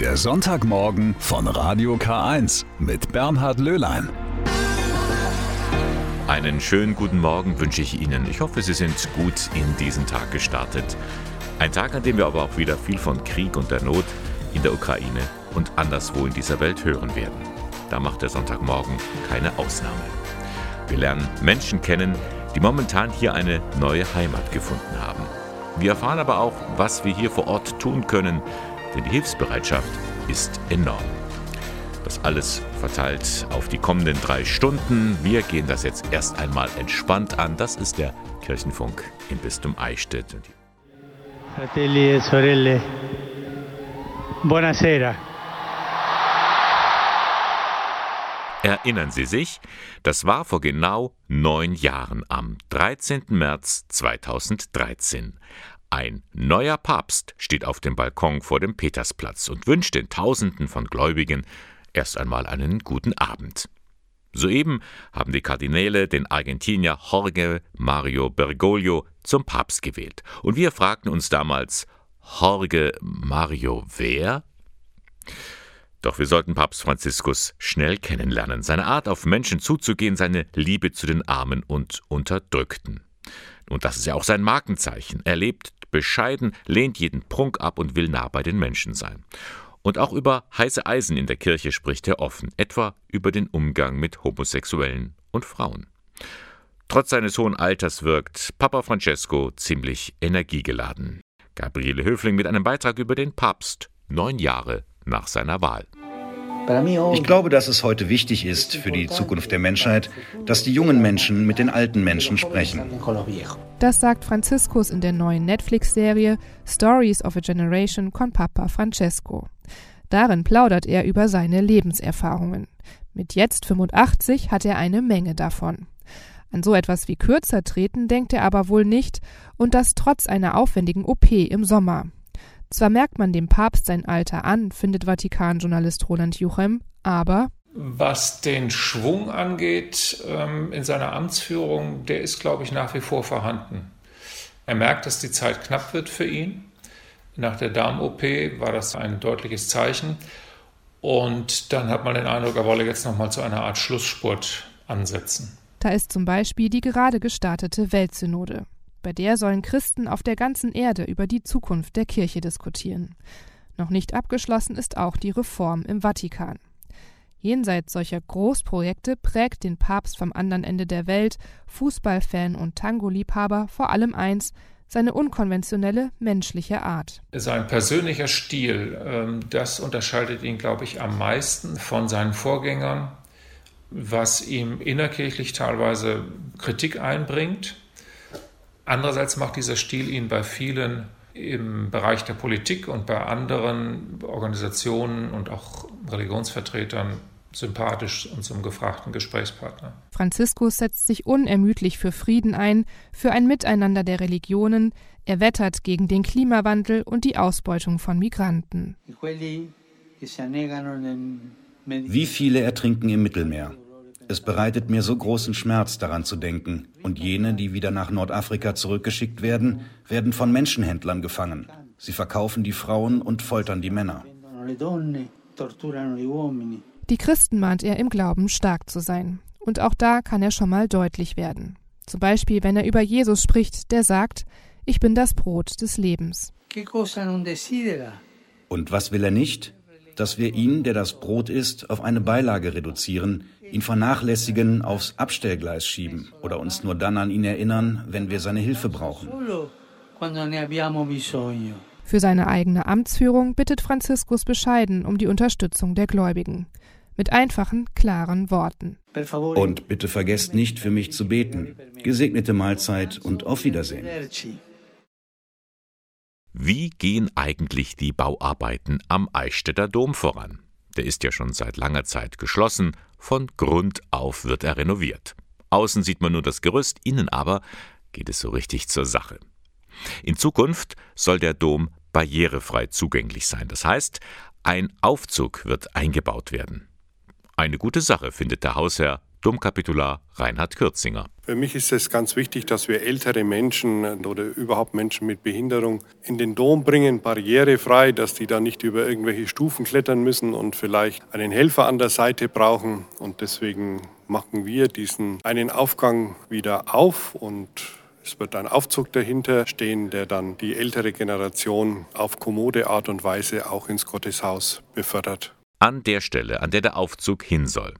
Der Sonntagmorgen von Radio K1 mit Bernhard Löhlein. Einen schönen guten Morgen wünsche ich Ihnen. Ich hoffe, Sie sind gut in diesen Tag gestartet. Ein Tag, an dem wir aber auch wieder viel von Krieg und der Not in der Ukraine und anderswo in dieser Welt hören werden. Da macht der Sonntagmorgen keine Ausnahme. Wir lernen Menschen kennen, die momentan hier eine neue Heimat gefunden haben. Wir erfahren aber auch, was wir hier vor Ort tun können, denn die Hilfsbereitschaft ist enorm. Das alles verteilt auf die kommenden drei Stunden. Wir gehen das jetzt erst einmal entspannt an. Das ist der Kirchenfunk im Bistum Eichstätt. Fratelli e sorelle, buonasera. Erinnern Sie sich, das war vor genau neun Jahren am 13. März 2013. Ein neuer Papst steht auf dem Balkon vor dem Petersplatz und wünscht den Tausenden von Gläubigen erst einmal einen guten Abend. Soeben haben die Kardinäle den Argentinier Jorge Mario Bergoglio zum Papst gewählt. Und wir fragten uns damals, Jorge Mario wer? Doch wir sollten Papst Franziskus schnell kennenlernen, seine Art auf Menschen zuzugehen, seine Liebe zu den Armen und Unterdrückten. Und das ist ja auch sein Markenzeichen. Er lebt bescheiden, lehnt jeden Prunk ab und will nah bei den Menschen sein. Und auch über heiße Eisen in der Kirche spricht er offen, etwa über den Umgang mit Homosexuellen und Frauen. Trotz seines hohen Alters wirkt Papa Francesco ziemlich energiegeladen. Gabriele Höfling mit einem Beitrag über den Papst, neun Jahre nach seiner Wahl. Ich glaube, dass es heute wichtig ist für die Zukunft der Menschheit, dass die jungen Menschen mit den alten Menschen sprechen. Das sagt Franziskus in der neuen Netflix-Serie Stories of a Generation con Papa Francesco. Darin plaudert er über seine Lebenserfahrungen. Mit jetzt 85 hat er eine Menge davon. An so etwas wie kürzer treten denkt er aber wohl nicht, und das trotz einer aufwendigen OP im Sommer. Zwar merkt man dem Papst sein Alter an, findet Vatikan-Journalist Roland Juchem, aber was den Schwung angeht ähm, in seiner Amtsführung, der ist, glaube ich, nach wie vor vorhanden. Er merkt, dass die Zeit knapp wird für ihn. Nach der Darm-OP war das ein deutliches Zeichen. Und dann hat man den Eindruck, er wolle jetzt nochmal zu einer Art Schlussspurt ansetzen. Da ist zum Beispiel die gerade gestartete Weltsynode. Bei der sollen Christen auf der ganzen Erde über die Zukunft der Kirche diskutieren. Noch nicht abgeschlossen ist auch die Reform im Vatikan. Jenseits solcher Großprojekte prägt den Papst vom anderen Ende der Welt, Fußballfan und Tango-Liebhaber vor allem eins, seine unkonventionelle menschliche Art. Sein persönlicher Stil, ähm, das unterscheidet ihn, glaube ich, am meisten von seinen Vorgängern, was ihm innerkirchlich teilweise Kritik einbringt Andererseits macht dieser Stil ihn bei vielen im Bereich der Politik und bei anderen Organisationen und auch Religionsvertretern sympathisch und zum gefragten Gesprächspartner. Franziskus setzt sich unermüdlich für Frieden ein, für ein Miteinander der Religionen, er wettert gegen den Klimawandel und die Ausbeutung von Migranten. Wie viele ertrinken im Mittelmeer? Es bereitet mir so großen Schmerz daran zu denken, und jene, die wieder nach Nordafrika zurückgeschickt werden, werden von Menschenhändlern gefangen. Sie verkaufen die Frauen und foltern die Männer. Die Christen mahnt er im Glauben stark zu sein. Und auch da kann er schon mal deutlich werden. Zum Beispiel, wenn er über Jesus spricht, der sagt, ich bin das Brot des Lebens. Und was will er nicht? Dass wir ihn, der das Brot ist, auf eine Beilage reduzieren, ihn vernachlässigen, aufs Abstellgleis schieben oder uns nur dann an ihn erinnern, wenn wir seine Hilfe brauchen. Für seine eigene Amtsführung bittet Franziskus bescheiden um die Unterstützung der Gläubigen. Mit einfachen, klaren Worten. Und bitte vergesst nicht, für mich zu beten. Gesegnete Mahlzeit und auf Wiedersehen. Wie gehen eigentlich die Bauarbeiten am Eichstätter Dom voran? Der ist ja schon seit langer Zeit geschlossen, von Grund auf wird er renoviert. Außen sieht man nur das Gerüst, innen aber geht es so richtig zur Sache. In Zukunft soll der Dom barrierefrei zugänglich sein. Das heißt, ein Aufzug wird eingebaut werden. Eine gute Sache findet der Hausherr Domkapitular Reinhard Kürzinger. Für mich ist es ganz wichtig, dass wir ältere Menschen oder überhaupt Menschen mit Behinderung in den Dom bringen, barrierefrei, dass die da nicht über irgendwelche Stufen klettern müssen und vielleicht einen Helfer an der Seite brauchen. Und deswegen machen wir diesen einen Aufgang wieder auf und es wird ein Aufzug dahinter stehen, der dann die ältere Generation auf kommode Art und Weise auch ins Gotteshaus befördert. An der Stelle, an der der Aufzug hin soll,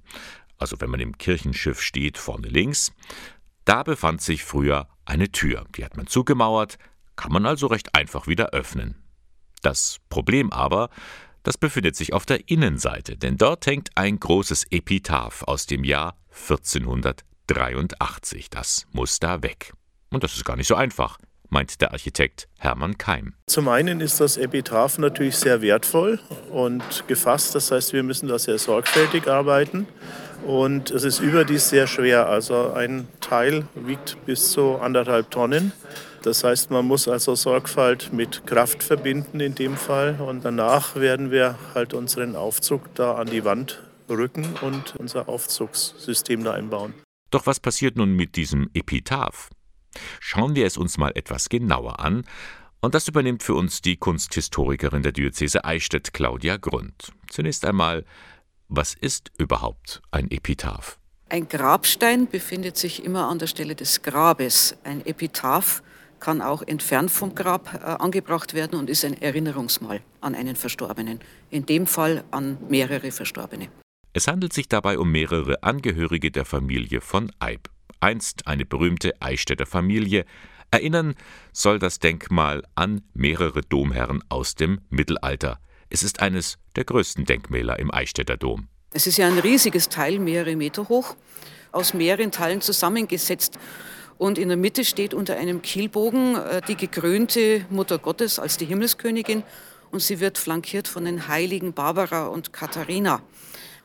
also wenn man im Kirchenschiff steht, vorne links, da befand sich früher eine Tür. Die hat man zugemauert, kann man also recht einfach wieder öffnen. Das Problem aber, das befindet sich auf der Innenseite, denn dort hängt ein großes Epitaph aus dem Jahr 1483. Das muss da weg. Und das ist gar nicht so einfach, meint der Architekt Hermann Keim. Zum einen ist das Epitaph natürlich sehr wertvoll und gefasst. Das heißt, wir müssen da sehr sorgfältig arbeiten. Und es ist überdies sehr schwer. Also ein Teil wiegt bis zu anderthalb Tonnen. Das heißt, man muss also Sorgfalt mit Kraft verbinden in dem Fall. Und danach werden wir halt unseren Aufzug da an die Wand rücken und unser Aufzugssystem da einbauen. Doch was passiert nun mit diesem Epitaph? Schauen wir es uns mal etwas genauer an. Und das übernimmt für uns die Kunsthistorikerin der Diözese Eichstätt, Claudia Grund. Zunächst einmal, was ist überhaupt ein Epitaph? Ein Grabstein befindet sich immer an der Stelle des Grabes. Ein Epitaph kann auch entfernt vom Grab äh, angebracht werden und ist ein Erinnerungsmal an einen Verstorbenen. In dem Fall an mehrere Verstorbene. Es handelt sich dabei um mehrere Angehörige der Familie von Eib einst eine berühmte Eichstätter Familie, erinnern soll das Denkmal an mehrere Domherren aus dem Mittelalter. Es ist eines der größten Denkmäler im Eichstätter Dom. Es ist ja ein riesiges Teil, mehrere Meter hoch, aus mehreren Teilen zusammengesetzt. Und in der Mitte steht unter einem Kielbogen äh, die gekrönte Mutter Gottes als die Himmelskönigin und sie wird flankiert von den heiligen Barbara und Katharina.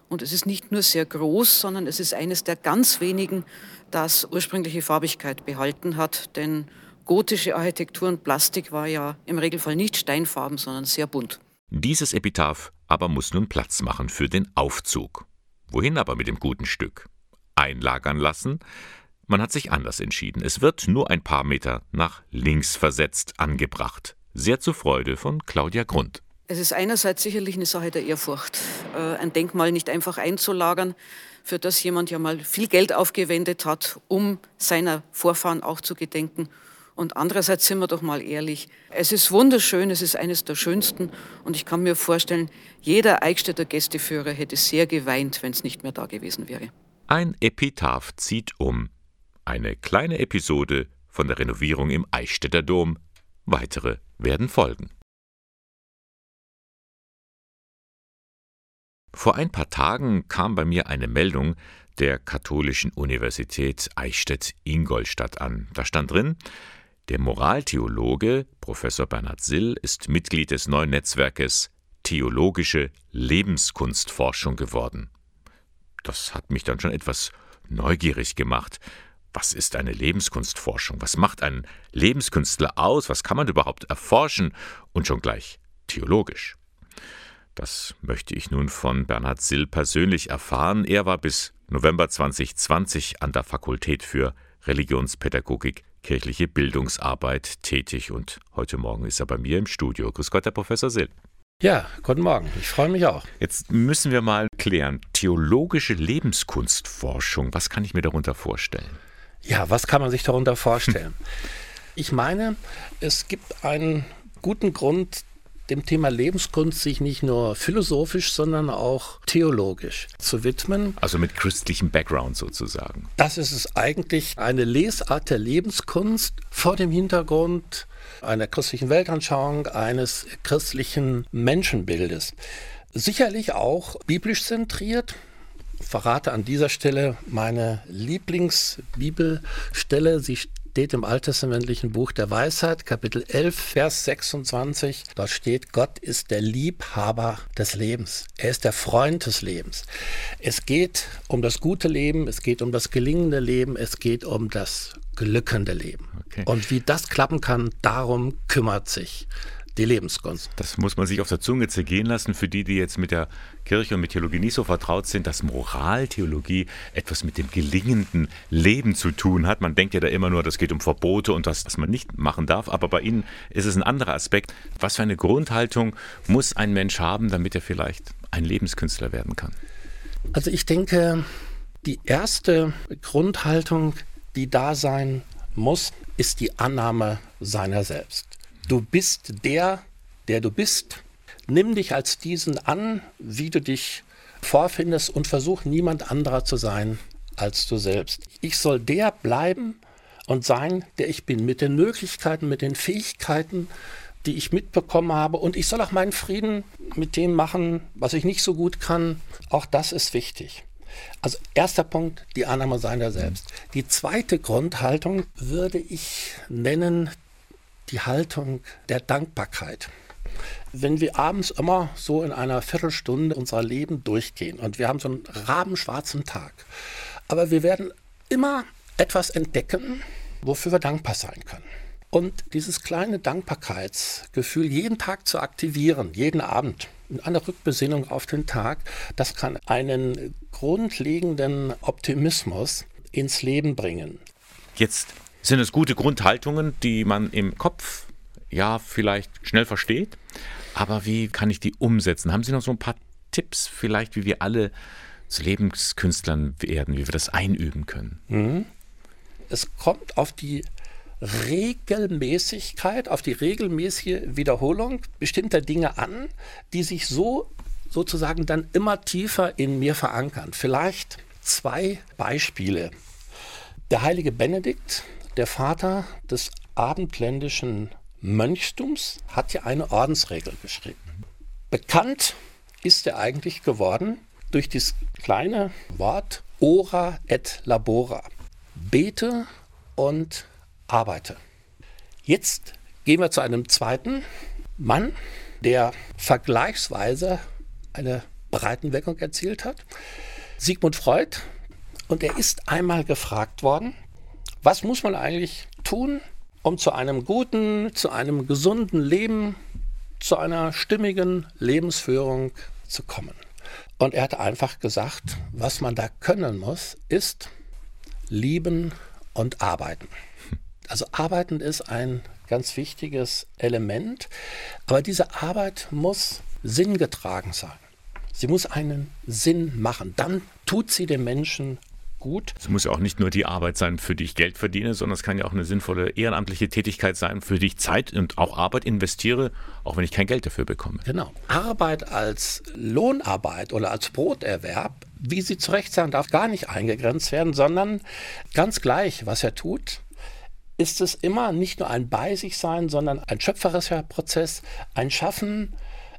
Und es ist nicht nur sehr groß, sondern es ist eines der ganz wenigen, das ursprüngliche Farbigkeit behalten hat. Denn gotische Architektur und Plastik war ja im Regelfall nicht steinfarben, sondern sehr bunt. Dieses Epitaph aber muss nun Platz machen für den Aufzug. Wohin aber mit dem guten Stück? Einlagern lassen? Man hat sich anders entschieden. Es wird nur ein paar Meter nach links versetzt angebracht. Sehr zur Freude von Claudia Grund. Es ist einerseits sicherlich eine Sache der Ehrfurcht, äh, ein Denkmal nicht einfach einzulagern, für das jemand ja mal viel Geld aufgewendet hat, um seiner Vorfahren auch zu gedenken. Und andererseits sind wir doch mal ehrlich, es ist wunderschön, es ist eines der schönsten und ich kann mir vorstellen, jeder Eichstätter Gästeführer hätte sehr geweint, wenn es nicht mehr da gewesen wäre. Ein Epitaph zieht um. Eine kleine Episode von der Renovierung im Eichstätter Dom. Weitere werden folgen. Vor ein paar Tagen kam bei mir eine Meldung der Katholischen Universität Eichstätt-Ingolstadt an. Da stand drin, der Moraltheologe Professor Bernhard Sill ist Mitglied des neuen Netzwerkes Theologische Lebenskunstforschung geworden. Das hat mich dann schon etwas neugierig gemacht. Was ist eine Lebenskunstforschung? Was macht ein Lebenskünstler aus? Was kann man überhaupt erforschen? Und schon gleich theologisch. Das möchte ich nun von Bernhard Sill persönlich erfahren. Er war bis November 2020 an der Fakultät für Religionspädagogik, kirchliche Bildungsarbeit tätig und heute Morgen ist er bei mir im Studio. Grüß Gott, Herr Professor Sill. Ja, guten Morgen. Ich freue mich auch. Jetzt müssen wir mal klären. Theologische Lebenskunstforschung, was kann ich mir darunter vorstellen? Ja, was kann man sich darunter vorstellen? Ich meine, es gibt einen guten Grund, dem Thema Lebenskunst sich nicht nur philosophisch, sondern auch theologisch zu widmen. Also mit christlichem Background sozusagen. Das ist es eigentlich eine Lesart der Lebenskunst vor dem Hintergrund einer christlichen Weltanschauung, eines christlichen Menschenbildes. Sicherlich auch biblisch zentriert, verrate an dieser Stelle meine Lieblingsbibelstelle. Sie steht im alttestamentlichen Buch der Weisheit, Kapitel 11, Vers 26. Dort steht, Gott ist der Liebhaber des Lebens. Er ist der Freund des Lebens. Es geht um das gute Leben, es geht um das gelingende Leben, es geht um das glückende Leben. Okay. Und wie das klappen kann, darum kümmert sich die Lebenskunst. Das muss man sich auf der Zunge zergehen lassen für die, die jetzt mit der Kirche und mit Theologie nicht so vertraut sind, dass Moraltheologie etwas mit dem gelingenden Leben zu tun hat. Man denkt ja da immer nur, das geht um Verbote und was, was man nicht machen darf. Aber bei Ihnen ist es ein anderer Aspekt. Was für eine Grundhaltung muss ein Mensch haben, damit er vielleicht ein Lebenskünstler werden kann? Also ich denke, die erste Grundhaltung, die da sein muss, ist die Annahme seiner selbst. Du bist der, der du bist. Nimm dich als diesen an, wie du dich vorfindest und versuch niemand anderer zu sein als du selbst. Ich soll der bleiben und sein, der ich bin, mit den Möglichkeiten, mit den Fähigkeiten, die ich mitbekommen habe. Und ich soll auch meinen Frieden mit dem machen, was ich nicht so gut kann. Auch das ist wichtig. Also erster Punkt, die Annahme seiner selbst. Die zweite Grundhaltung würde ich nennen die Haltung der Dankbarkeit. Wenn wir abends immer so in einer Viertelstunde unser Leben durchgehen und wir haben so einen rabenschwarzen Tag, aber wir werden immer etwas entdecken, wofür wir dankbar sein können. Und dieses kleine Dankbarkeitsgefühl jeden Tag zu aktivieren, jeden Abend, in einer Rückbesinnung auf den Tag, das kann einen grundlegenden Optimismus ins Leben bringen. Jetzt sind es gute Grundhaltungen, die man im Kopf ja vielleicht schnell versteht, aber wie kann ich die umsetzen? Haben Sie noch so ein paar Tipps vielleicht, wie wir alle zu Lebenskünstlern werden, wie wir das einüben können? Mhm. Es kommt auf die Regelmäßigkeit, auf die regelmäßige Wiederholung bestimmter Dinge an, die sich so sozusagen dann immer tiefer in mir verankern. Vielleicht zwei Beispiele. Der heilige Benedikt, der Vater des abendländischen Mönchtums, hat ja eine Ordensregel geschrieben. Bekannt ist er eigentlich geworden durch das kleine Wort ora et labora. Bete und arbeite. Jetzt gehen wir zu einem zweiten Mann, der vergleichsweise eine Breitenwirkung erzielt hat. Sigmund Freud. Und er ist einmal gefragt worden, was muss man eigentlich tun, um zu einem guten, zu einem gesunden Leben, zu einer stimmigen Lebensführung zu kommen. Und er hat einfach gesagt, was man da können muss, ist lieben und arbeiten. Also arbeiten ist ein ganz wichtiges Element, aber diese Arbeit muss sinngetragen sein. Sie muss einen Sinn machen. Dann tut sie dem Menschen gut. Es muss ja auch nicht nur die Arbeit sein, für die ich Geld verdiene, sondern es kann ja auch eine sinnvolle ehrenamtliche Tätigkeit sein, für die ich Zeit und auch Arbeit investiere, auch wenn ich kein Geld dafür bekomme. Genau. Arbeit als Lohnarbeit oder als Broterwerb, wie sie zu Recht sein darf, gar nicht eingegrenzt werden, sondern ganz gleich, was er tut, ist es immer nicht nur ein Bei sich sein, sondern ein schöpferischer Prozess, ein Schaffen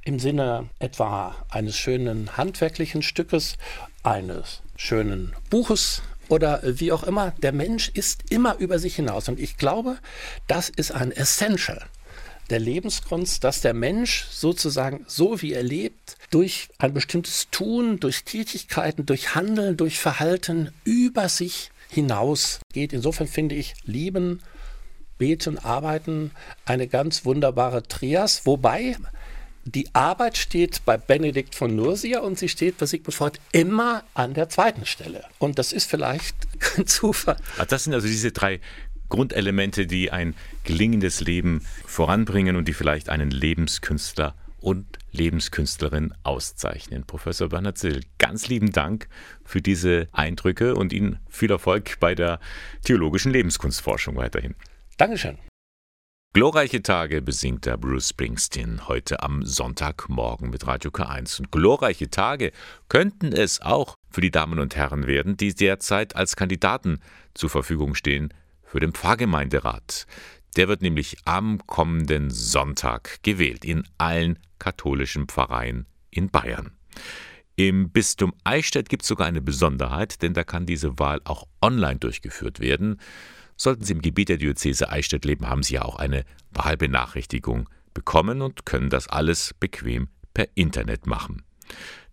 im Sinne etwa eines schönen handwerklichen Stückes, eines schönen Buches oder wie auch immer. Der Mensch ist immer über sich hinaus und ich glaube, das ist ein Essential der Lebenskunst, dass der Mensch sozusagen so wie er lebt, durch ein bestimmtes Tun, durch Tätigkeiten, durch Handeln, durch Verhalten über sich hinaus geht. Insofern finde ich Lieben, Beten, Arbeiten eine ganz wunderbare Trias, wobei die Arbeit steht bei Benedikt von Nursia und sie steht bei Sigmund Freud immer an der zweiten Stelle. Und das ist vielleicht kein Zufall. Das sind also diese drei Grundelemente, die ein gelingendes Leben voranbringen und die vielleicht einen Lebenskünstler und Lebenskünstlerin auszeichnen. Professor Bernhard Sill, ganz lieben Dank für diese Eindrücke und Ihnen viel Erfolg bei der theologischen Lebenskunstforschung weiterhin. Dankeschön. Glorreiche Tage besingt der Bruce Springsteen heute am Sonntagmorgen mit Radio K1. Und glorreiche Tage könnten es auch für die Damen und Herren werden, die derzeit als Kandidaten zur Verfügung stehen für den Pfarrgemeinderat. Der wird nämlich am kommenden Sonntag gewählt in allen katholischen Pfarreien in Bayern. Im Bistum Eichstätt gibt es sogar eine Besonderheit, denn da kann diese Wahl auch online durchgeführt werden. Sollten Sie im Gebiet der Diözese Eichstätt leben, haben Sie ja auch eine Wahlbenachrichtigung bekommen und können das alles bequem per Internet machen.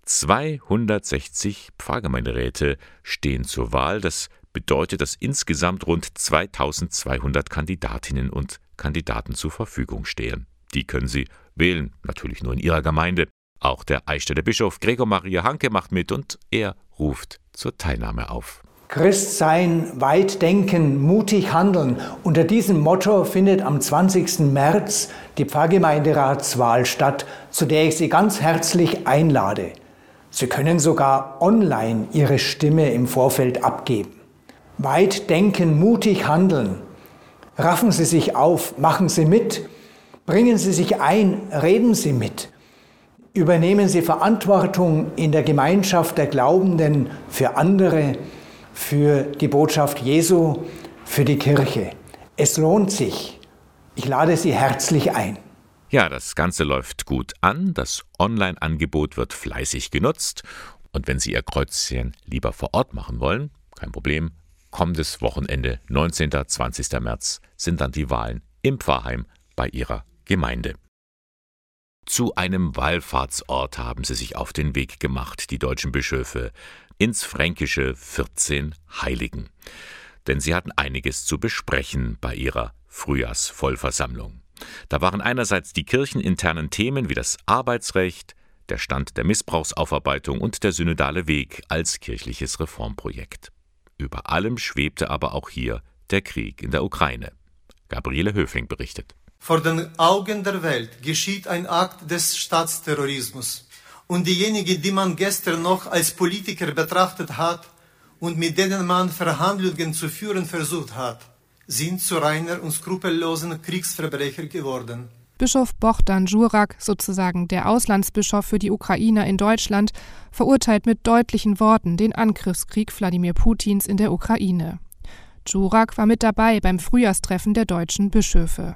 260 Pfarrgemeinderäte stehen zur Wahl. Das bedeutet, dass insgesamt rund 2200 Kandidatinnen und Kandidaten zur Verfügung stehen. Die können Sie wählen, natürlich nur in Ihrer Gemeinde. Auch der Eichstätter Bischof Gregor Maria Hanke macht mit und er ruft zur Teilnahme auf. Christ sein, weit denken, mutig handeln. Unter diesem Motto findet am 20. März die Pfarrgemeinderatswahl statt, zu der ich Sie ganz herzlich einlade. Sie können sogar online Ihre Stimme im Vorfeld abgeben. Weit denken, mutig handeln. Raffen Sie sich auf, machen Sie mit, bringen Sie sich ein, reden Sie mit. Übernehmen Sie Verantwortung in der Gemeinschaft der Glaubenden für andere, für die Botschaft Jesu, für die Kirche. Es lohnt sich. Ich lade Sie herzlich ein. Ja, das Ganze läuft gut an, das Online-Angebot wird fleißig genutzt und wenn Sie Ihr Kreuzchen lieber vor Ort machen wollen, kein Problem, kommendes Wochenende, 19. 20. März, sind dann die Wahlen im Pfarrheim bei Ihrer Gemeinde. Zu einem Wallfahrtsort haben sie sich auf den Weg gemacht, die deutschen Bischöfe, ins fränkische 14 Heiligen. Denn sie hatten einiges zu besprechen bei ihrer Frühjahrsvollversammlung. Da waren einerseits die kircheninternen Themen wie das Arbeitsrecht, der Stand der Missbrauchsaufarbeitung und der synodale Weg als kirchliches Reformprojekt. Über allem schwebte aber auch hier der Krieg in der Ukraine. Gabriele Höfling berichtet. Vor den Augen der Welt geschieht ein Akt des Staatsterrorismus und diejenigen, die man gestern noch als Politiker betrachtet hat und mit denen man Verhandlungen zu führen versucht hat, sind zu reiner und skrupellosen Kriegsverbrecher geworden. Bischof Bohdan Jurak, sozusagen der Auslandsbischof für die Ukrainer in Deutschland, verurteilt mit deutlichen Worten den Angriffskrieg Wladimir Putins in der Ukraine. Jurak war mit dabei beim Frühjahrstreffen der deutschen Bischöfe.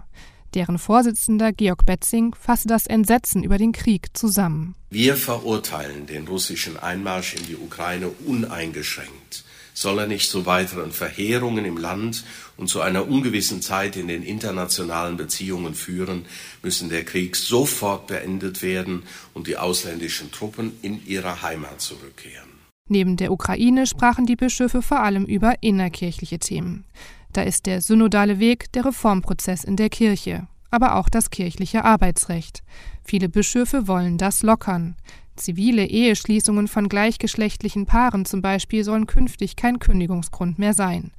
Deren Vorsitzender Georg Betzing fasste das Entsetzen über den Krieg zusammen. Wir verurteilen den russischen Einmarsch in die Ukraine uneingeschränkt. Soll er nicht zu weiteren Verheerungen im Land und zu einer ungewissen Zeit in den internationalen Beziehungen führen, müssen der Krieg sofort beendet werden und die ausländischen Truppen in ihre Heimat zurückkehren. Neben der Ukraine sprachen die Bischöfe vor allem über innerkirchliche Themen. Da ist der synodale Weg, der Reformprozess in der Kirche, aber auch das kirchliche Arbeitsrecht. Viele Bischöfe wollen das lockern. Zivile Eheschließungen von gleichgeschlechtlichen Paaren zum Beispiel sollen künftig kein Kündigungsgrund mehr sein.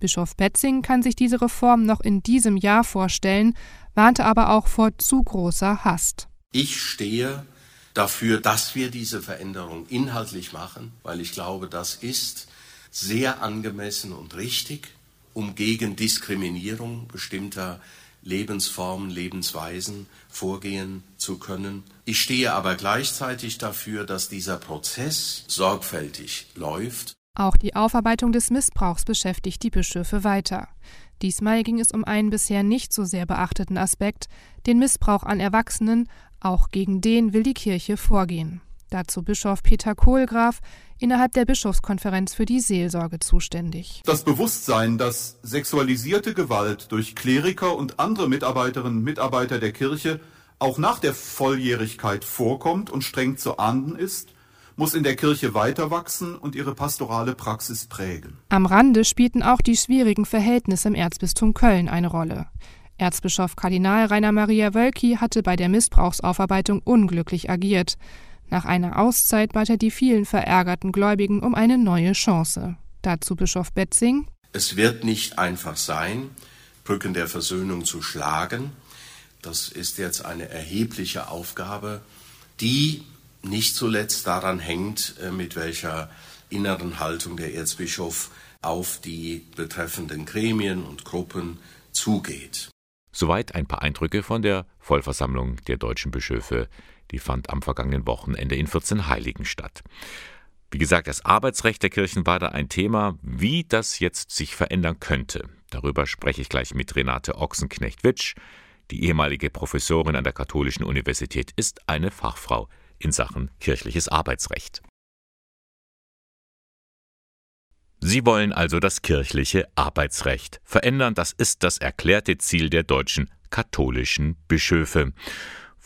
Bischof Betzing kann sich diese Reform noch in diesem Jahr vorstellen, warnte aber auch vor zu großer Hast. Ich stehe dafür, dass wir diese Veränderung inhaltlich machen, weil ich glaube, das ist sehr angemessen und richtig um gegen Diskriminierung bestimmter Lebensformen, Lebensweisen vorgehen zu können. Ich stehe aber gleichzeitig dafür, dass dieser Prozess sorgfältig läuft. Auch die Aufarbeitung des Missbrauchs beschäftigt die Bischöfe weiter. Diesmal ging es um einen bisher nicht so sehr beachteten Aspekt, den Missbrauch an Erwachsenen, auch gegen den will die Kirche vorgehen. Dazu Bischof Peter Kohlgraf, innerhalb der Bischofskonferenz für die Seelsorge zuständig. Das Bewusstsein, dass sexualisierte Gewalt durch Kleriker und andere Mitarbeiterinnen und Mitarbeiter der Kirche auch nach der Volljährigkeit vorkommt und streng zu ahnden ist, muss in der Kirche weiter wachsen und ihre pastorale Praxis prägen. Am Rande spielten auch die schwierigen Verhältnisse im Erzbistum Köln eine Rolle. Erzbischof Kardinal Rainer Maria Wölki hatte bei der Missbrauchsaufarbeitung unglücklich agiert. Nach einer Auszeit bat er die vielen verärgerten Gläubigen um eine neue Chance. Dazu Bischof Betzing. Es wird nicht einfach sein, Brücken der Versöhnung zu schlagen. Das ist jetzt eine erhebliche Aufgabe, die nicht zuletzt daran hängt, äh, mit welcher inneren Haltung der Erzbischof auf die betreffenden Gremien und Gruppen zugeht. Soweit ein paar Eindrücke von der Vollversammlung der deutschen Bischöfe die fand am vergangenen Wochenende in 14 Heiligen statt. Wie gesagt, das Arbeitsrecht der Kirchen war da ein Thema, wie das jetzt sich verändern könnte. Darüber spreche ich gleich mit Renate Ochsenknecht-Witsch. Die ehemalige Professorin an der Katholischen Universität ist eine Fachfrau in Sachen kirchliches Arbeitsrecht. Sie wollen also das kirchliche Arbeitsrecht verändern. Das ist das erklärte Ziel der deutschen katholischen Bischöfe.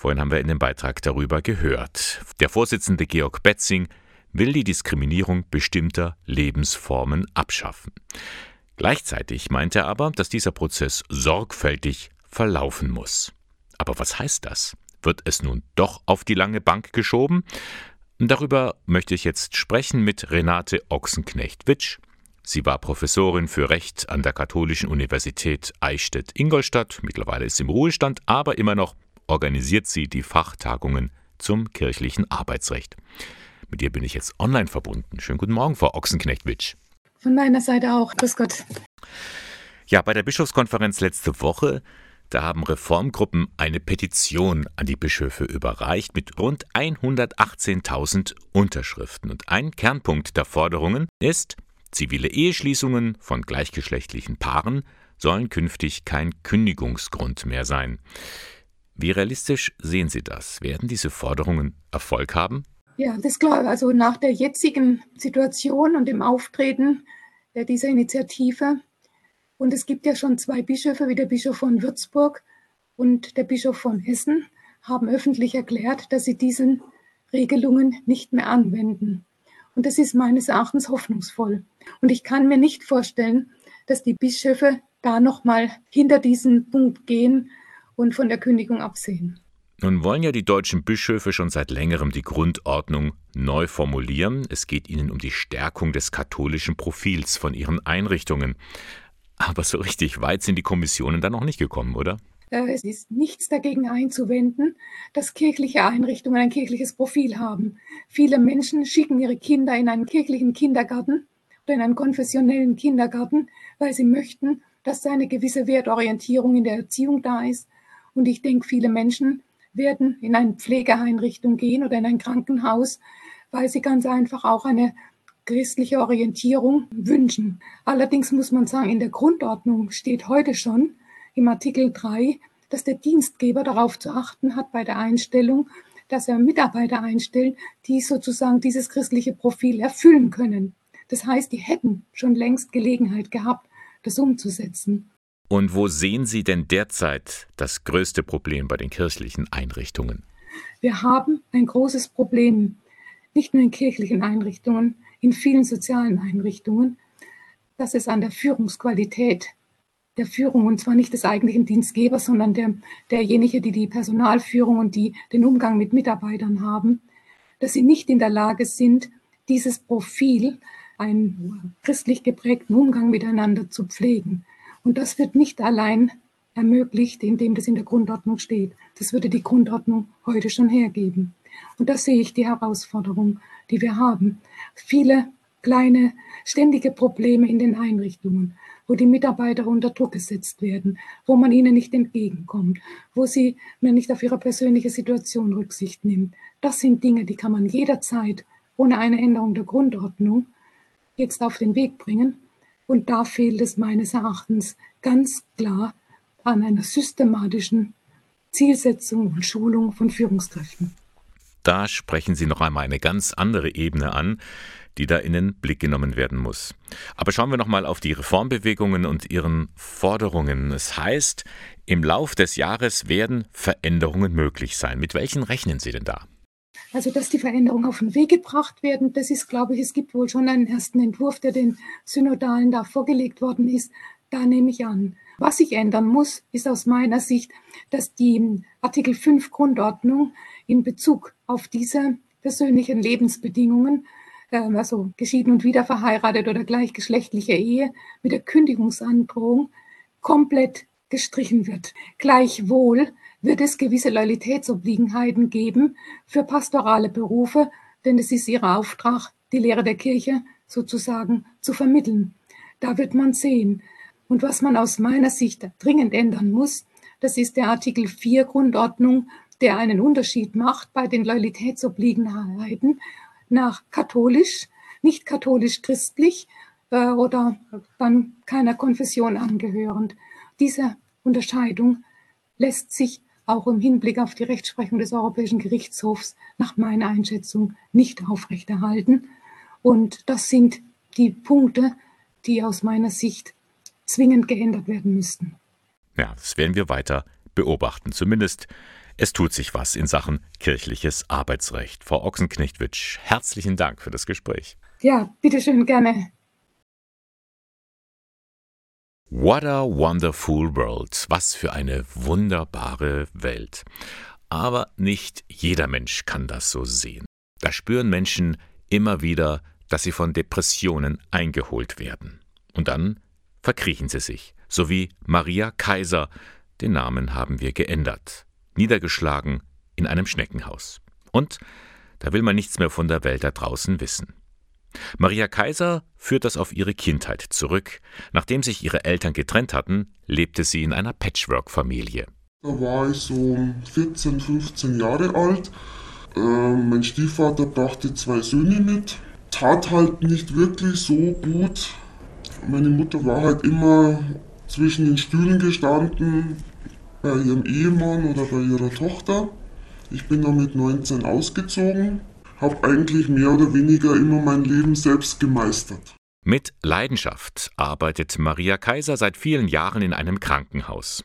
Vorhin haben wir in dem Beitrag darüber gehört. Der Vorsitzende Georg Betzing will die Diskriminierung bestimmter Lebensformen abschaffen. Gleichzeitig meint er aber, dass dieser Prozess sorgfältig verlaufen muss. Aber was heißt das? Wird es nun doch auf die lange Bank geschoben? Darüber möchte ich jetzt sprechen mit Renate Ochsenknecht-Witsch. Sie war Professorin für Recht an der Katholischen Universität Eichstätt-Ingolstadt. Mittlerweile ist sie im Ruhestand, aber immer noch organisiert sie die Fachtagungen zum kirchlichen Arbeitsrecht. Mit ihr bin ich jetzt online verbunden. Schönen guten Morgen, Frau Ochsenknecht-Witsch. Von meiner Seite auch. Grüß Gott. Ja, bei der Bischofskonferenz letzte Woche, da haben Reformgruppen eine Petition an die Bischöfe überreicht mit rund 118.000 Unterschriften. Und ein Kernpunkt der Forderungen ist, zivile Eheschließungen von gleichgeschlechtlichen Paaren sollen künftig kein Kündigungsgrund mehr sein. Wie realistisch sehen Sie das? Werden diese Forderungen Erfolg haben? Ja, das ist klar. Also nach der jetzigen Situation und dem Auftreten dieser Initiative, und es gibt ja schon zwei Bischöfe, wie der Bischof von Würzburg und der Bischof von Hessen, haben öffentlich erklärt, dass sie diesen Regelungen nicht mehr anwenden. Und das ist meines Erachtens hoffnungsvoll. Und ich kann mir nicht vorstellen, dass die Bischöfe da nochmal hinter diesen Punkt gehen und von der Kündigung absehen. Nun wollen ja die deutschen Bischöfe schon seit längerem die Grundordnung neu formulieren. Es geht ihnen um die Stärkung des katholischen Profils von ihren Einrichtungen. Aber so richtig weit sind die Kommissionen da noch nicht gekommen, oder? Äh, es ist nichts dagegen einzuwenden, dass kirchliche Einrichtungen ein kirchliches Profil haben. Viele Menschen schicken ihre Kinder in einen kirchlichen Kindergarten oder in einen konfessionellen Kindergarten, weil sie möchten, dass da eine gewisse Wertorientierung in der Erziehung da ist. Und ich denke, viele Menschen werden in eine Pflegeeinrichtung gehen oder in ein Krankenhaus, weil sie ganz einfach auch eine christliche Orientierung wünschen. Allerdings muss man sagen, in der Grundordnung steht heute schon im Artikel 3, dass der Dienstgeber darauf zu achten hat bei der Einstellung, dass er Mitarbeiter einstellt, die sozusagen dieses christliche Profil erfüllen können. Das heißt, die hätten schon längst Gelegenheit gehabt, das umzusetzen. Und wo sehen Sie denn derzeit das größte Problem bei den kirchlichen Einrichtungen? Wir haben ein großes Problem, nicht nur in kirchlichen Einrichtungen, in vielen sozialen Einrichtungen. Das ist an der Führungsqualität der Führung und zwar nicht des eigentlichen Dienstgebers, sondern der, derjenige, die die Personalführung und die den Umgang mit Mitarbeitern haben, dass sie nicht in der Lage sind, dieses Profil, einen christlich geprägten Umgang miteinander zu pflegen. Und das wird nicht allein ermöglicht, indem das in der Grundordnung steht. Das würde die Grundordnung heute schon hergeben. Und da sehe ich die Herausforderung, die wir haben. Viele kleine, ständige Probleme in den Einrichtungen, wo die Mitarbeiter unter Druck gesetzt werden, wo man ihnen nicht entgegenkommt, wo sie mir nicht auf ihre persönliche Situation Rücksicht nimmt. Das sind Dinge, die kann man jederzeit ohne eine Änderung der Grundordnung jetzt auf den Weg bringen. Und da fehlt es meines Erachtens ganz klar an einer systematischen Zielsetzung und Schulung von Führungskräften. Da sprechen Sie noch einmal eine ganz andere Ebene an, die da in den Blick genommen werden muss. Aber schauen wir noch mal auf die Reformbewegungen und ihren Forderungen. Es heißt, im Lauf des Jahres werden Veränderungen möglich sein. Mit welchen rechnen Sie denn da? Also, dass die Veränderungen auf den Weg gebracht werden, das ist, glaube ich, es gibt wohl schon einen ersten Entwurf, der den Synodalen da vorgelegt worden ist. Da nehme ich an. Was sich ändern muss, ist aus meiner Sicht, dass die Artikel 5 Grundordnung in Bezug auf diese persönlichen Lebensbedingungen, ähm, also geschieden und wieder verheiratet oder gleichgeschlechtliche Ehe, mit der Kündigungsandrohung komplett gestrichen wird. Gleichwohl wird es gewisse Loyalitätsobliegenheiten geben für pastorale Berufe, denn es ist ihr Auftrag, die Lehre der Kirche sozusagen zu vermitteln. Da wird man sehen. Und was man aus meiner Sicht dringend ändern muss, das ist der Artikel 4 Grundordnung, der einen Unterschied macht bei den Loyalitätsobliegenheiten nach katholisch, nicht katholisch-christlich äh, oder dann keiner Konfession angehörend. Diese Unterscheidung lässt sich auch im Hinblick auf die Rechtsprechung des Europäischen Gerichtshofs nach meiner Einschätzung nicht aufrechterhalten. Und das sind die Punkte, die aus meiner Sicht zwingend geändert werden müssten. Ja, das werden wir weiter beobachten. Zumindest es tut sich was in Sachen kirchliches Arbeitsrecht. Frau Ochsenknechtwitsch, herzlichen Dank für das Gespräch. Ja, bitteschön, gerne. What a wonderful world. Was für eine wunderbare Welt. Aber nicht jeder Mensch kann das so sehen. Da spüren Menschen immer wieder, dass sie von Depressionen eingeholt werden. Und dann verkriechen sie sich, so wie Maria Kaiser, den Namen haben wir geändert, niedergeschlagen in einem Schneckenhaus. Und da will man nichts mehr von der Welt da draußen wissen. Maria Kaiser führt das auf ihre Kindheit zurück. Nachdem sich ihre Eltern getrennt hatten, lebte sie in einer Patchwork-Familie. Da war ich so 14, 15 Jahre alt. Äh, mein Stiefvater brachte zwei Söhne mit. Tat halt nicht wirklich so gut. Meine Mutter war halt immer zwischen den Stühlen gestanden, bei ihrem Ehemann oder bei ihrer Tochter. Ich bin dann mit 19 ausgezogen habe eigentlich mehr oder weniger immer mein Leben selbst gemeistert. Mit Leidenschaft arbeitet Maria Kaiser seit vielen Jahren in einem Krankenhaus.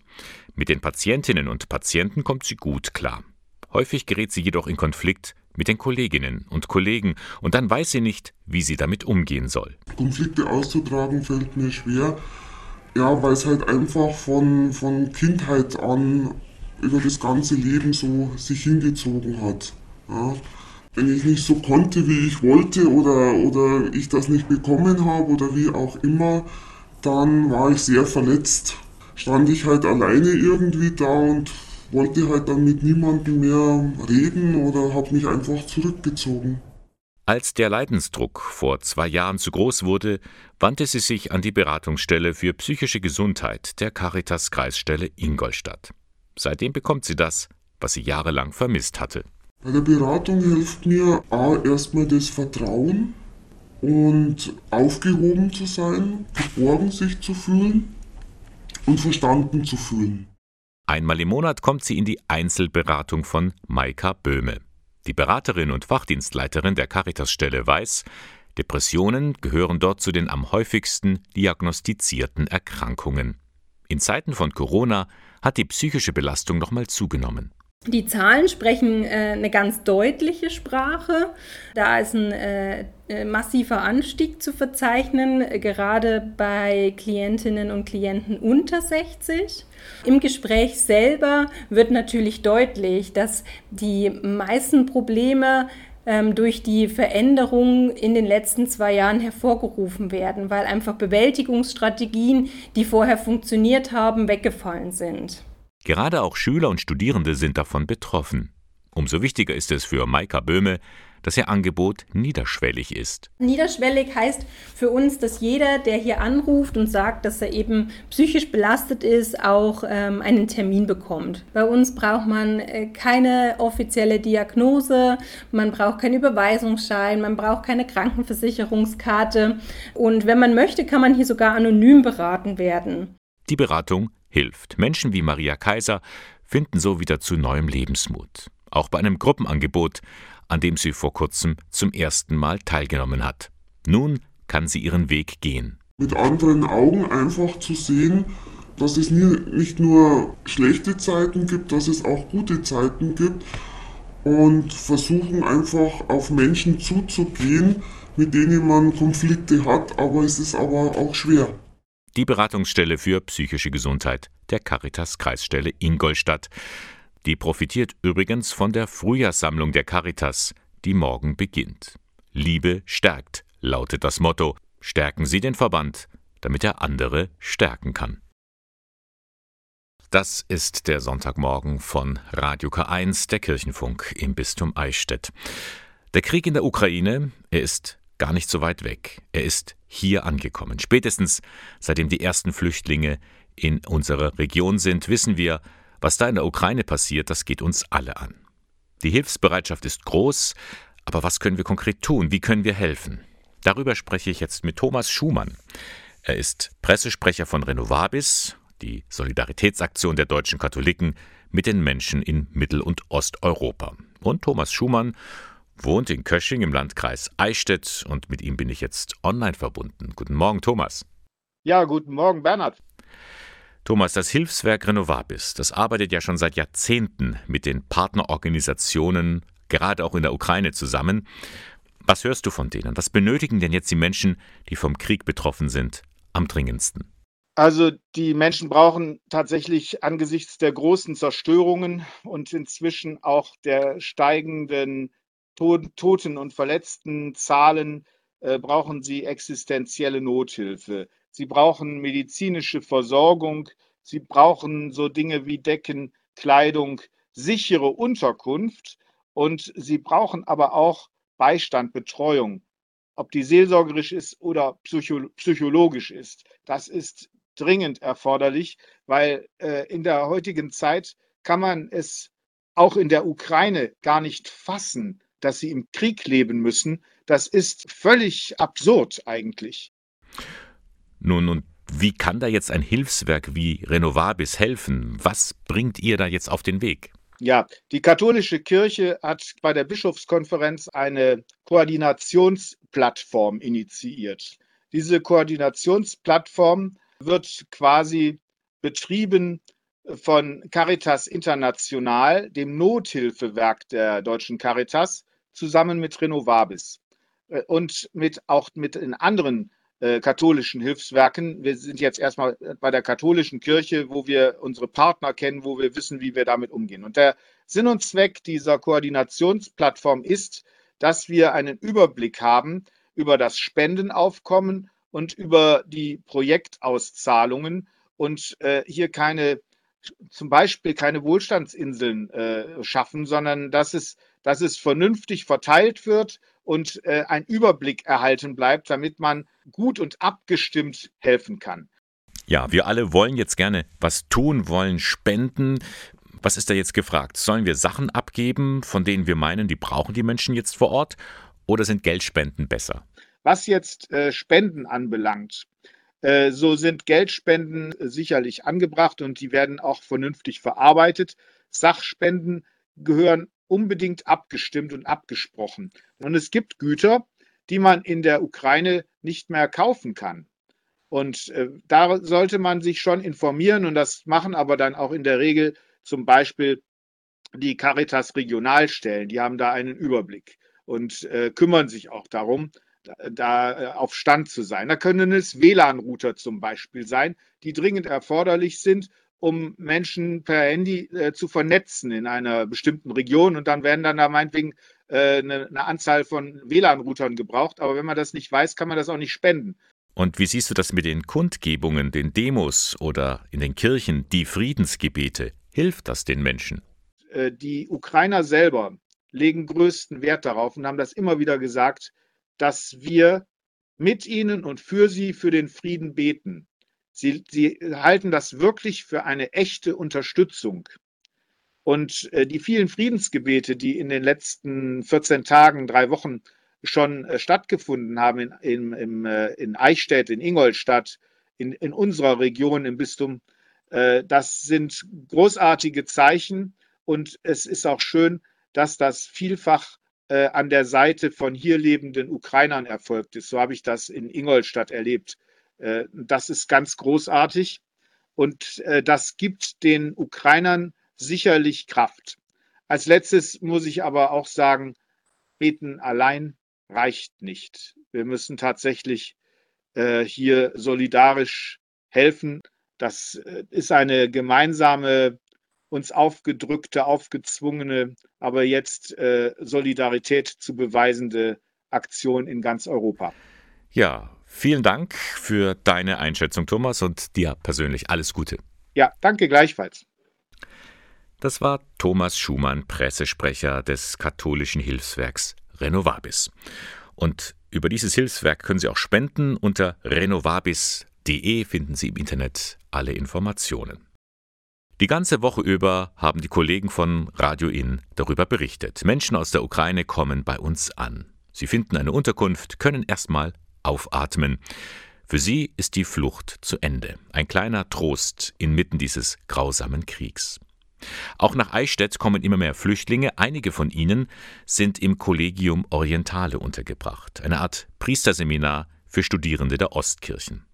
Mit den Patientinnen und Patienten kommt sie gut klar. Häufig gerät sie jedoch in Konflikt mit den Kolleginnen und Kollegen und dann weiß sie nicht, wie sie damit umgehen soll. Konflikte auszutragen fällt mir schwer, ja, weil es halt einfach von, von Kindheit an über das ganze Leben so sich hingezogen hat. Ja wenn ich nicht so konnte, wie ich wollte oder, oder ich das nicht bekommen habe oder wie auch immer, dann war ich sehr verletzt. Stand ich halt alleine irgendwie da und wollte halt dann mit niemandem mehr reden oder habe mich einfach zurückgezogen. Als der Leidensdruck vor zwei Jahren zu groß wurde, wandte sie sich an die Beratungsstelle für psychische Gesundheit der Caritas Kreisstelle Ingolstadt. Seitdem bekommt sie das, was sie jahrelang vermisst hatte. Bei der Beratung hilft mir A, erstmal das Vertrauen und aufgehoben zu sein, geborgen sich zu fühlen und verstanden zu fühlen. Einmal im Monat kommt sie in die Einzelberatung von Maika Böhme. Die Beraterin und Fachdienstleiterin der Caritasstelle weiß, Depressionen gehören dort zu den am häufigsten diagnostizierten Erkrankungen. In Zeiten von Corona hat die psychische Belastung nochmal zugenommen. Die Zahlen sprechen äh, eine ganz deutliche Sprache. Da ist ein äh, äh massiver Anstieg zu verzeichnen, gerade bei Klientinnen und Klienten unter 60. Im Gespräch selber wird natürlich deutlich, dass die meisten Probleme ähm, durch die Veränderungen in den letzten zwei Jahren hervorgerufen werden, weil einfach Bewältigungsstrategien, die vorher funktioniert haben, weggefallen sind. Gerade auch Schüler und Studierende sind davon betroffen. Umso wichtiger ist es für Maika Böhme, dass ihr Angebot niederschwellig ist. Niederschwellig heißt für uns, dass jeder, der hier anruft und sagt, dass er eben psychisch belastet ist, auch ähm, einen Termin bekommt. Bei uns braucht man äh, keine offizielle Diagnose, man braucht keinen Überweisungsschein, man braucht keine Krankenversicherungskarte und wenn man möchte, kann man hier sogar anonym beraten werden. Die Beratung hilft. Menschen wie Maria Kaiser finden so wieder zu neuem Lebensmut. Auch bei einem Gruppenangebot, an dem sie vor kurzem zum ersten Mal teilgenommen hat. Nun kann sie ihren Weg gehen. Mit anderen Augen einfach zu sehen, dass es nicht nur schlechte Zeiten gibt, dass es auch gute Zeiten gibt und versuchen einfach auf Menschen zuzugehen, mit denen man Konflikte hat, aber es ist aber auch schwer die Beratungsstelle für psychische Gesundheit der Caritas Kreisstelle Ingolstadt. Die profitiert übrigens von der Frühjahrssammlung der Caritas, die morgen beginnt. Liebe stärkt, lautet das Motto. Stärken Sie den Verband, damit er andere stärken kann. Das ist der Sonntagmorgen von Radio K1, der Kirchenfunk im Bistum Eichstätt. Der Krieg in der Ukraine, er ist gar nicht so weit weg. Er ist hier angekommen. Spätestens seitdem die ersten Flüchtlinge in unserer Region sind, wissen wir, was da in der Ukraine passiert, das geht uns alle an. Die Hilfsbereitschaft ist groß, aber was können wir konkret tun? Wie können wir helfen? Darüber spreche ich jetzt mit Thomas Schumann. Er ist Pressesprecher von Renovabis, die Solidaritätsaktion der deutschen Katholiken mit den Menschen in Mittel- und Osteuropa. Und Thomas Schumann wohnt in Kösching im Landkreis Eichstätt und mit ihm bin ich jetzt online verbunden. Guten Morgen, Thomas. Ja, guten Morgen, Bernhard. Thomas, das Hilfswerk Renovabis, das arbeitet ja schon seit Jahrzehnten mit den Partnerorganisationen, gerade auch in der Ukraine zusammen. Was hörst du von denen? Was benötigen denn jetzt die Menschen, die vom Krieg betroffen sind, am dringendsten? Also die Menschen brauchen tatsächlich angesichts der großen Zerstörungen und inzwischen auch der steigenden Toten und verletzten Zahlen äh, brauchen sie existenzielle Nothilfe. Sie brauchen medizinische Versorgung. Sie brauchen so Dinge wie Decken, Kleidung, sichere Unterkunft und sie brauchen aber auch Beistand, Betreuung. Ob die seelsorgerisch ist oder psycho psychologisch ist, das ist dringend erforderlich, weil äh, in der heutigen Zeit kann man es auch in der Ukraine gar nicht fassen, dass sie im Krieg leben müssen. Das ist völlig absurd eigentlich. Nun, und wie kann da jetzt ein Hilfswerk wie Renovabis helfen? Was bringt ihr da jetzt auf den Weg? Ja, die katholische Kirche hat bei der Bischofskonferenz eine Koordinationsplattform initiiert. Diese Koordinationsplattform wird quasi betrieben von Caritas International, dem Nothilfewerk der deutschen Caritas, zusammen mit Renovabis äh, und mit auch mit den anderen äh, katholischen Hilfswerken. Wir sind jetzt erstmal bei der katholischen Kirche, wo wir unsere Partner kennen, wo wir wissen, wie wir damit umgehen. Und der Sinn und Zweck dieser Koordinationsplattform ist, dass wir einen Überblick haben über das Spendenaufkommen und über die Projektauszahlungen und äh, hier keine zum Beispiel keine Wohlstandsinseln äh, schaffen, sondern dass es, dass es vernünftig verteilt wird und äh, ein Überblick erhalten bleibt, damit man gut und abgestimmt helfen kann. Ja, wir alle wollen jetzt gerne was tun, wollen spenden. Was ist da jetzt gefragt? Sollen wir Sachen abgeben, von denen wir meinen, die brauchen die Menschen jetzt vor Ort? Oder sind Geldspenden besser? Was jetzt äh, Spenden anbelangt, äh, so sind Geldspenden sicherlich angebracht und die werden auch vernünftig verarbeitet. Sachspenden gehören unbedingt abgestimmt und abgesprochen. Und es gibt Güter, die man in der Ukraine nicht mehr kaufen kann. Und äh, da sollte man sich schon informieren und das machen aber dann auch in der Regel zum Beispiel die Caritas Regionalstellen. Die haben da einen Überblick und äh, kümmern sich auch darum, da, da äh, auf Stand zu sein. Da können es WLAN-Router zum Beispiel sein, die dringend erforderlich sind um Menschen per Handy äh, zu vernetzen in einer bestimmten Region. Und dann werden dann da meinetwegen äh, eine, eine Anzahl von WLAN-Routern gebraucht. Aber wenn man das nicht weiß, kann man das auch nicht spenden. Und wie siehst du das mit den Kundgebungen, den Demos oder in den Kirchen, die Friedensgebete? Hilft das den Menschen? Äh, die Ukrainer selber legen größten Wert darauf und haben das immer wieder gesagt, dass wir mit ihnen und für sie für den Frieden beten. Sie, sie halten das wirklich für eine echte Unterstützung. Und äh, die vielen Friedensgebete, die in den letzten 14 Tagen, drei Wochen schon äh, stattgefunden haben, in, in, im, äh, in Eichstätt, in Ingolstadt, in, in unserer Region im Bistum, das sind großartige Zeichen. Und es ist auch schön, dass das vielfach an der Seite von hier lebenden Ukrainern erfolgt ist. So habe ich das in Ingolstadt erlebt. Äh, das ist ganz großartig und äh, das gibt den Ukrainern sicherlich Kraft. Als letztes muss ich aber auch sagen, beten allein reicht nicht. Wir müssen tatsächlich äh, hier solidarisch helfen. Das ist eine gemeinsame, uns aufgedrückte, aufgezwungene, aber jetzt Solidarität zu beweisende Aktion in ganz Europa. Ja, Vielen Dank für deine Einschätzung, Thomas, und dir persönlich alles Gute. Ja, danke gleichfalls. Das war Thomas Schumann, Pressesprecher des katholischen Hilfswerks Renovabis. Und über dieses Hilfswerk können Sie auch spenden. Unter renovabis.de finden Sie im Internet alle Informationen. Die ganze Woche über haben die Kollegen von Radio Inn darüber berichtet. Menschen aus der Ukraine kommen bei uns an. Sie finden eine Unterkunft, können erstmal aufatmen. Für sie ist die Flucht zu Ende. Ein kleiner Trost inmitten dieses grausamen Kriegs. Auch nach Eichstätt kommen immer mehr Flüchtlinge. Einige von ihnen sind im Collegium Orientale untergebracht, eine Art Priesterseminar für Studierende der Ostkirchen.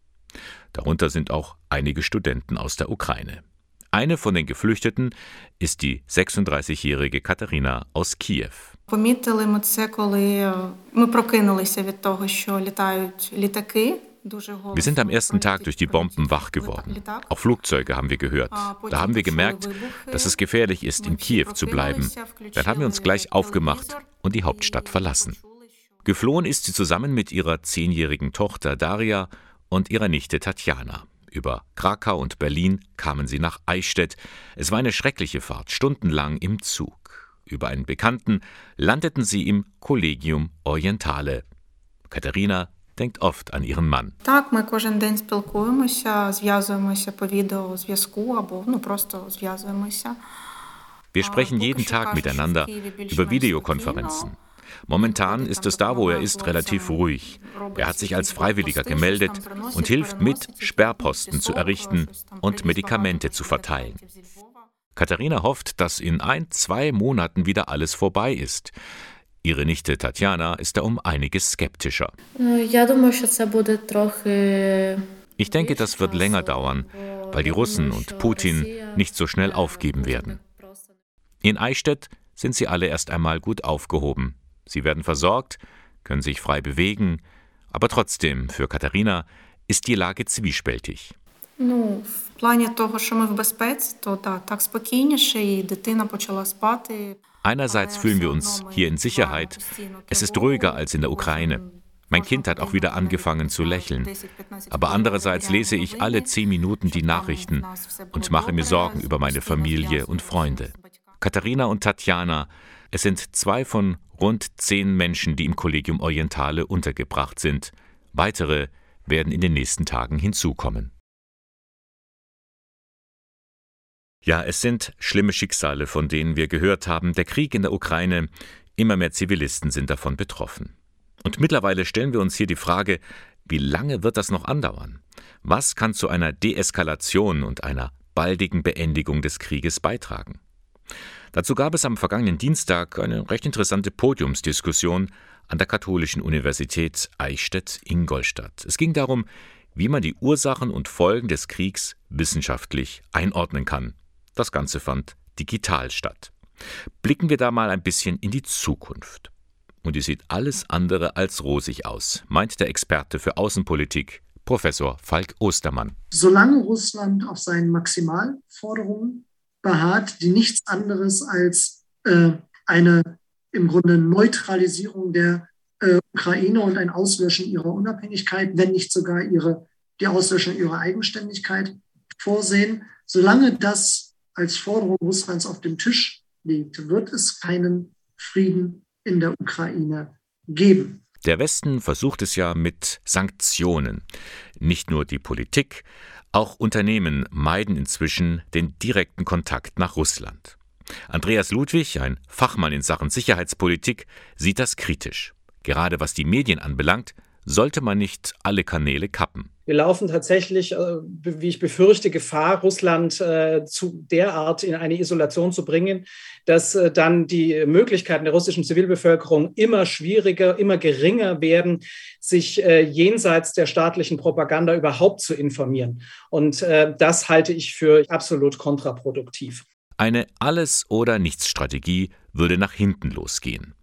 Darunter sind auch einige Studenten aus der Ukraine. Eine von den Geflüchteten ist die 36-jährige Katharina aus Kiew. Помітили ми це, коли ми прокинулися від того, що літають літаки Wir sind am ersten Tag durch die Bomben wach geworden. Auch Flugzeuge haben wir gehört. Da haben wir gemerkt, dass es gefährlich ist, in Kiew zu bleiben. Dann haben wir uns gleich aufgemacht und die Hauptstadt verlassen. Geflohen ist sie zusammen mit ihrer zehnjährigen Tochter Daria und ihrer Nichte Tatjana. Über Krakau und Berlin kamen sie nach Eichstätt. Es war eine schreckliche Fahrt, stundenlang im Zug. Über einen Bekannten landeten sie im Collegium Orientale. Katharina denkt oft an ihren Mann. Wir sprechen jeden Tag miteinander über Videokonferenzen. Momentan ist es da, wo er ist, relativ ruhig. Er hat sich als Freiwilliger gemeldet und hilft mit, Sperrposten zu errichten und Medikamente zu verteilen. Katharina hofft, dass in ein, zwei Monaten wieder alles vorbei ist. Ihre Nichte Tatjana ist da um einiges skeptischer. Ich denke, das wird länger dauern, weil die Russen und Putin nicht so schnell aufgeben werden. In Eichstätt sind sie alle erst einmal gut aufgehoben. Sie werden versorgt, können sich frei bewegen, aber trotzdem, für Katharina ist die Lage zwiespältig плані того, що ми в безпеці, то так, так спокійніше, і дитина почала спати. Einerseits fühlen wir uns hier in Sicherheit. Es ist ruhiger als in der Ukraine. Mein Kind hat auch wieder angefangen zu lächeln. Aber andererseits lese ich alle zehn Minuten die Nachrichten und mache mir Sorgen über meine Familie und Freunde. Katharina und Tatjana, es sind zwei von rund zehn Menschen, die im Collegium Orientale untergebracht sind. Weitere werden in den nächsten Tagen hinzukommen. Ja, es sind schlimme Schicksale, von denen wir gehört haben. Der Krieg in der Ukraine, immer mehr Zivilisten sind davon betroffen. Und mittlerweile stellen wir uns hier die Frage, wie lange wird das noch andauern? Was kann zu einer Deeskalation und einer baldigen Beendigung des Krieges beitragen? Dazu gab es am vergangenen Dienstag eine recht interessante Podiumsdiskussion an der Katholischen Universität Eichstätt-Ingolstadt. Es ging darum, wie man die Ursachen und Folgen des Kriegs wissenschaftlich einordnen kann. Das Ganze fand digital statt. Blicken wir da mal ein bisschen in die Zukunft. Und die sieht alles andere als rosig aus, meint der Experte für Außenpolitik, Professor Falk Ostermann. Solange Russland auf seinen Maximalforderungen beharrt, die nichts anderes als äh, eine im Grunde Neutralisierung der äh, Ukraine und ein Auslöschen ihrer Unabhängigkeit, wenn nicht sogar ihre, die Auslöschung ihrer Eigenständigkeit vorsehen. Solange das als Forderung Russlands auf dem Tisch liegt, wird es keinen Frieden in der Ukraine geben. Der Westen versucht es ja mit Sanktionen. Nicht nur die Politik, auch Unternehmen meiden inzwischen den direkten Kontakt nach Russland. Andreas Ludwig, ein Fachmann in Sachen Sicherheitspolitik, sieht das kritisch. Gerade was die Medien anbelangt, sollte man nicht alle Kanäle kappen. Wir laufen tatsächlich, äh, wie ich befürchte, Gefahr, Russland äh, zu derart in eine Isolation zu bringen, dass äh, dann die Möglichkeiten der russischen Zivilbevölkerung immer schwieriger, immer geringer werden, sich jenseits der staatlichen Propaganda überhaupt zu informieren. Und das halte ich für absolut kontraproduktiv. Eine Alles- oder Nichts-Strategie würde nach hinten losgehen.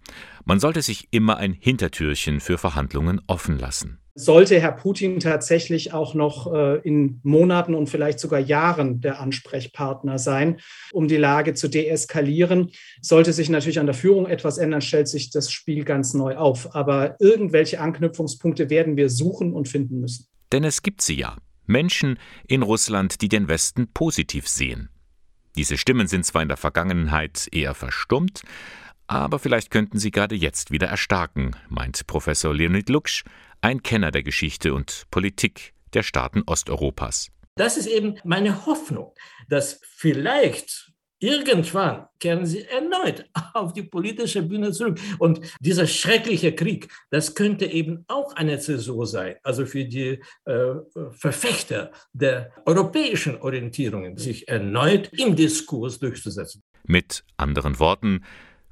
Man sollte sich immer ein Hintertürchen für Verhandlungen offen lassen. Sollte Herr Putin tatsächlich auch noch äh, in Monaten und vielleicht sogar Jahren der Ansprechpartner sein, um die Lage zu deeskalieren, sollte sich natürlich an der Führung etwas ändern, stellt sich das Spiel ganz neu auf. Aber irgendwelche Anknüpfungspunkte werden wir suchen und finden müssen. Denn es gibt sie ja. Menschen in Russland, die den Westen positiv sehen. Diese Stimmen sind zwar in der Vergangenheit eher verstummt, aber vielleicht könnten sie gerade jetzt wieder erstarken, meint Professor Leonid Luksch, ein Kenner der Geschichte und Politik der Staaten Osteuropas. Das ist eben meine Hoffnung, dass vielleicht irgendwann kehren sie erneut auf die politische Bühne zurück. Und dieser schreckliche Krieg, das könnte eben auch eine Zäsur sein, also für die äh, Verfechter der europäischen Orientierungen, sich erneut im Diskurs durchzusetzen. Mit anderen Worten,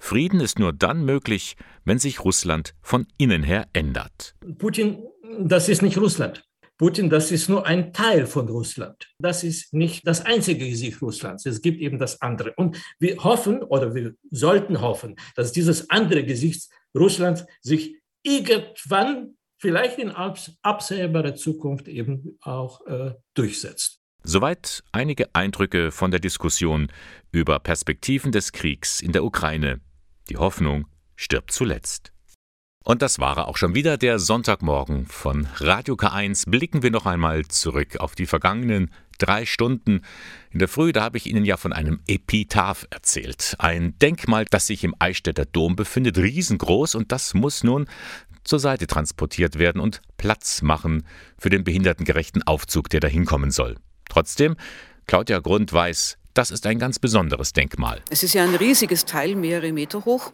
Frieden ist nur dann möglich, wenn sich Russland von innen her ändert. Putin, das ist nicht Russland. Putin, das ist nur ein Teil von Russland. Das ist nicht das einzige Gesicht Russlands. Es gibt eben das andere. Und wir hoffen oder wir sollten hoffen, dass dieses andere Gesicht Russlands sich irgendwann vielleicht in absehbarer Zukunft eben auch äh, durchsetzt. Soweit einige Eindrücke von der Diskussion über Perspektiven des Kriegs in der Ukraine. Die Hoffnung stirbt zuletzt. Und das war auch schon wieder der Sonntagmorgen von Radio K1. Blicken wir noch einmal zurück auf die vergangenen drei Stunden. In der Früh, da habe ich Ihnen ja von einem Epitaph erzählt. Ein Denkmal, das sich im Eichstätter Dom befindet, riesengroß und das muss nun zur Seite transportiert werden und Platz machen für den behindertengerechten Aufzug, der da hinkommen soll. Trotzdem, Claudia Grund weiß, das ist ein ganz besonderes Denkmal. Es ist ja ein riesiges Teil, mehrere Meter hoch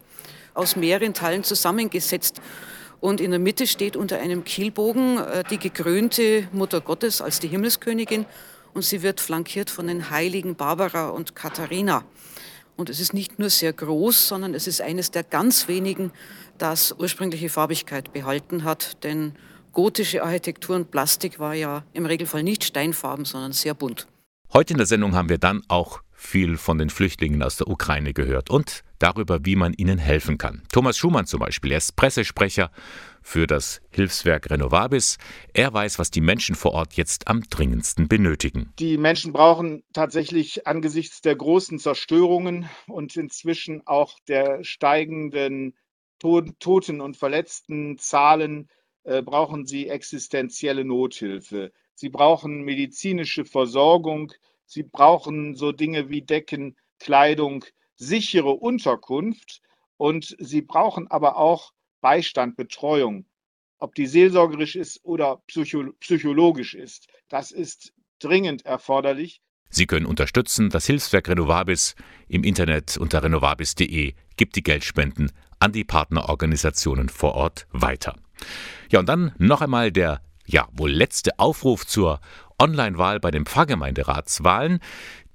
aus mehreren Teilen zusammengesetzt. Und in der Mitte steht unter einem Kielbogen äh, die gekrönte Mutter Gottes als die Himmelskönigin und sie wird flankiert von den heiligen Barbara und Katharina. Und es ist nicht nur sehr groß, sondern es ist eines der ganz wenigen, das ursprüngliche Farbigkeit behalten hat, denn gotische Architektur und Plastik war ja im Regelfall nicht steinfarben, sondern sehr bunt. Heute in der Sendung haben wir dann auch viel von den Flüchtlingen aus der Ukraine gehört und darüber, wie man ihnen helfen kann. Thomas Schumann zum Beispiel, er ist Pressesprecher für das Hilfswerk Renovabis. Er weiß, was die Menschen vor Ort jetzt am dringendsten benötigen. Die Menschen brauchen tatsächlich angesichts der großen Zerstörungen und inzwischen auch der steigenden Toten- und verletzten Zahlen äh, brauchen sie existenzielle Nothilfe. Sie brauchen medizinische Versorgung, Sie brauchen so Dinge wie Decken, Kleidung, sichere Unterkunft und sie brauchen aber auch Beistand, Betreuung. Ob die seelsorgerisch ist oder psycho psychologisch ist, das ist dringend erforderlich. Sie können unterstützen. Das Hilfswerk Renovabis im Internet unter renovabis.de gibt die Geldspenden an die Partnerorganisationen vor Ort weiter. Ja, und dann noch einmal der ja wohl letzte Aufruf zur Online-Wahl bei den Pfarrgemeinderatswahlen.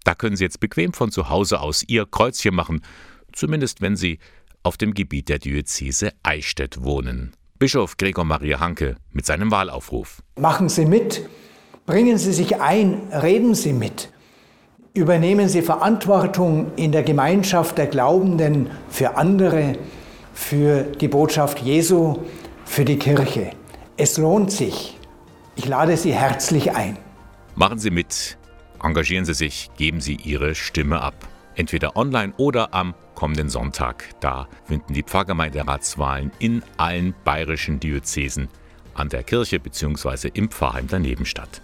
Da können Sie jetzt bequem von zu Hause aus Ihr Kreuzchen machen, zumindest wenn Sie auf dem Gebiet der Diözese Eichstätt wohnen. Bischof Gregor Maria Hanke mit seinem Wahlaufruf. Machen Sie mit, bringen Sie sich ein, reden Sie mit. Übernehmen Sie Verantwortung in der Gemeinschaft der Glaubenden für andere, für die Botschaft Jesu, für die Kirche. Es lohnt sich. Ich lade Sie herzlich ein. Machen Sie mit, engagieren Sie sich, geben Sie Ihre Stimme ab. Entweder online oder am kommenden Sonntag. Da finden die Pfarrgemeinderatswahlen in allen bayerischen Diözesen an der Kirche bzw. im Pfarrheim daneben statt.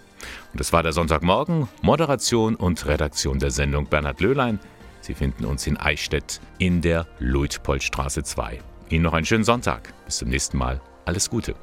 Und das war der Sonntagmorgen. Moderation und Redaktion der Sendung Bernhard Löhlein. Sie finden uns in Eichstätt in der Luitpoldstraße 2. Ihnen noch einen schönen Sonntag. Bis zum nächsten Mal. Alles Gute.